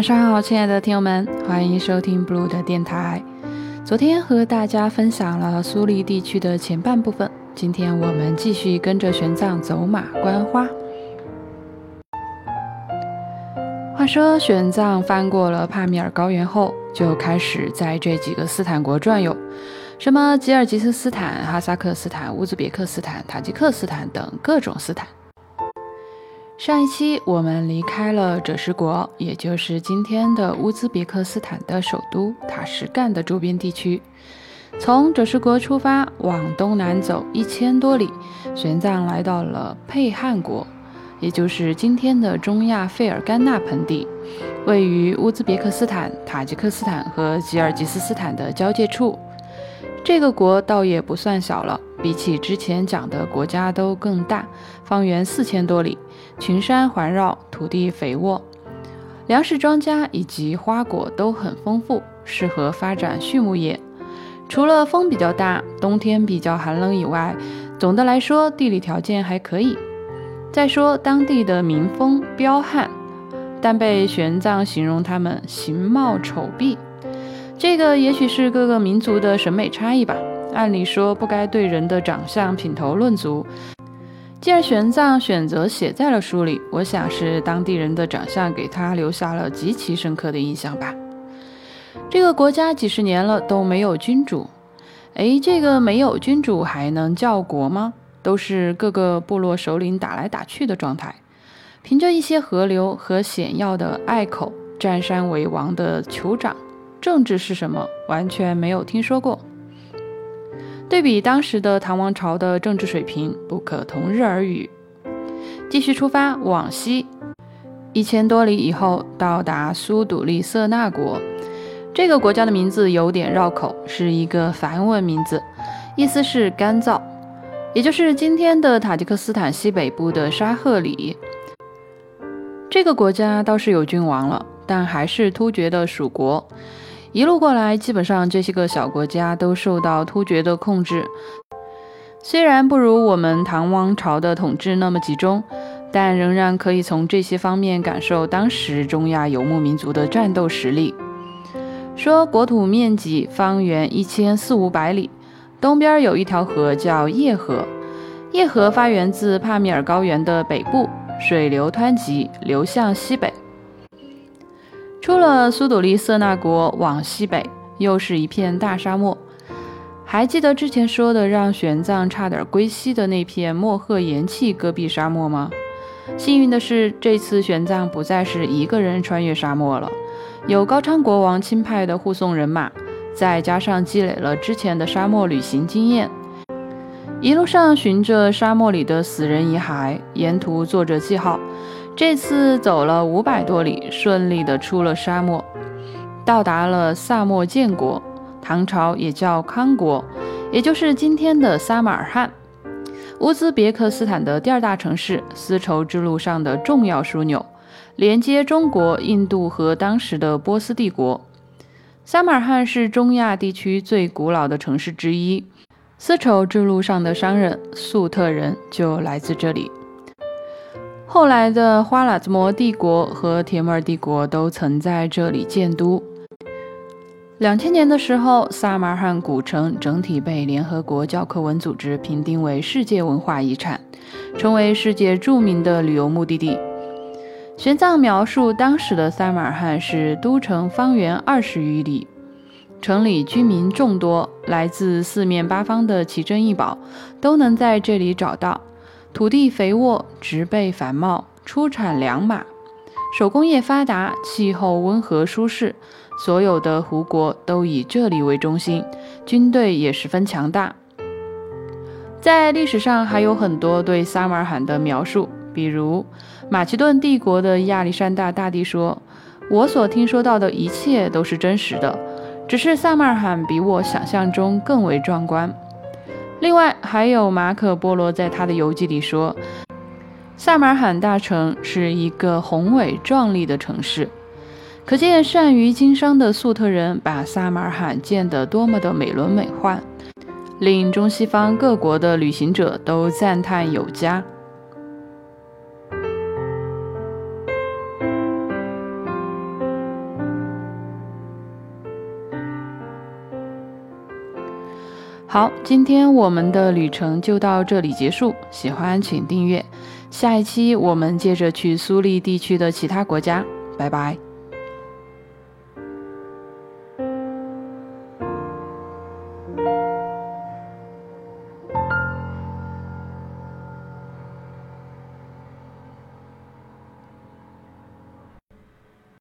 晚上好，亲爱的听友们，欢迎收听 Blue 的电台。昨天和大家分享了苏黎地区的前半部分，今天我们继续跟着玄奘走马观花。话说玄奘翻过了帕米尔高原后，就开始在这几个斯坦国转悠，什么吉尔吉斯斯坦、哈萨克斯坦、乌兹别克斯坦、塔吉克斯坦等各种斯坦。上一期我们离开了赭石国，也就是今天的乌兹别克斯坦的首都塔什干的周边地区。从赭石国出发，往东南走一千多里，玄奘来到了佩汉国，也就是今天的中亚费尔干纳盆地，位于乌兹别克斯坦、塔吉克斯坦和吉尔吉斯斯坦的交界处。这个国倒也不算小了，比起之前讲的国家都更大，方圆四千多里。群山环绕，土地肥沃，粮食、庄稼以及花果都很丰富，适合发展畜牧业。除了风比较大，冬天比较寒冷以外，总的来说地理条件还可以。再说当地的民风彪悍，但被玄奘形容他们形貌丑鄙，这个也许是各个民族的审美差异吧。按理说不该对人的长相品头论足。既然玄奘选择写在了书里，我想是当地人的长相给他留下了极其深刻的印象吧。这个国家几十年了都没有君主，哎，这个没有君主还能叫国吗？都是各个部落首领打来打去的状态，凭着一些河流和险要的隘口，占山为王的酋长，政治是什么？完全没有听说过。对比当时的唐王朝的政治水平，不可同日而语。继续出发往西，一千多里以后到达苏笃利色那国。这个国家的名字有点绕口，是一个梵文名字，意思是干燥，也就是今天的塔吉克斯坦西北部的沙赫里。这个国家倒是有君王了，但还是突厥的属国。一路过来，基本上这些个小国家都受到突厥的控制。虽然不如我们唐王朝的统治那么集中，但仍然可以从这些方面感受当时中亚游牧民族的战斗实力。说国土面积方圆一千四五百里，东边有一条河叫叶河，叶河发源自帕米尔高原的北部，水流湍急，流向西北。出了苏笃利色那国，往西北又是一片大沙漠。还记得之前说的让玄奘差点归西的那片莫赫岩气戈壁沙漠吗？幸运的是，这次玄奘不再是一个人穿越沙漠了，有高昌国王亲派的护送人马，再加上积累了之前的沙漠旅行经验，一路上寻着沙漠里的死人遗骸，沿途做着记号。这次走了五百多里，顺利的出了沙漠，到达了萨莫建国，唐朝也叫康国，也就是今天的撒马尔罕，乌兹别克斯坦的第二大城市，丝绸之路上的重要枢纽，连接中国、印度和当时的波斯帝国。撒马尔罕是中亚地区最古老的城市之一，丝绸之路上的商人粟特人就来自这里。后来的花剌子模帝国和铁木儿帝国都曾在这里建都。两千年的时候，撒马尔罕古城整体被联合国教科文组织评定为世界文化遗产，成为世界著名的旅游目的地。玄奘描述当时的撒马尔罕是都城方圆二十余里，城里居民众多，来自四面八方的奇珍异宝都能在这里找到。土地肥沃，植被繁茂，出产良马，手工业发达，气候温和舒适。所有的胡国都以这里为中心，军队也十分强大。在历史上还有很多对撒马尔罕的描述，比如马其顿帝国的亚历山大大帝说：“我所听说到的一切都是真实的，只是撒马尔罕比我想象中更为壮观。”另外，还有马可·波罗在他的游记里说，萨马尔罕大城是一个宏伟壮丽的城市，可见善于经商的粟特人把萨马尔罕建得多么的美轮美奂，令中西方各国的旅行者都赞叹有加。好，今天我们的旅程就到这里结束。喜欢请订阅，下一期我们接着去苏利地区的其他国家。拜拜。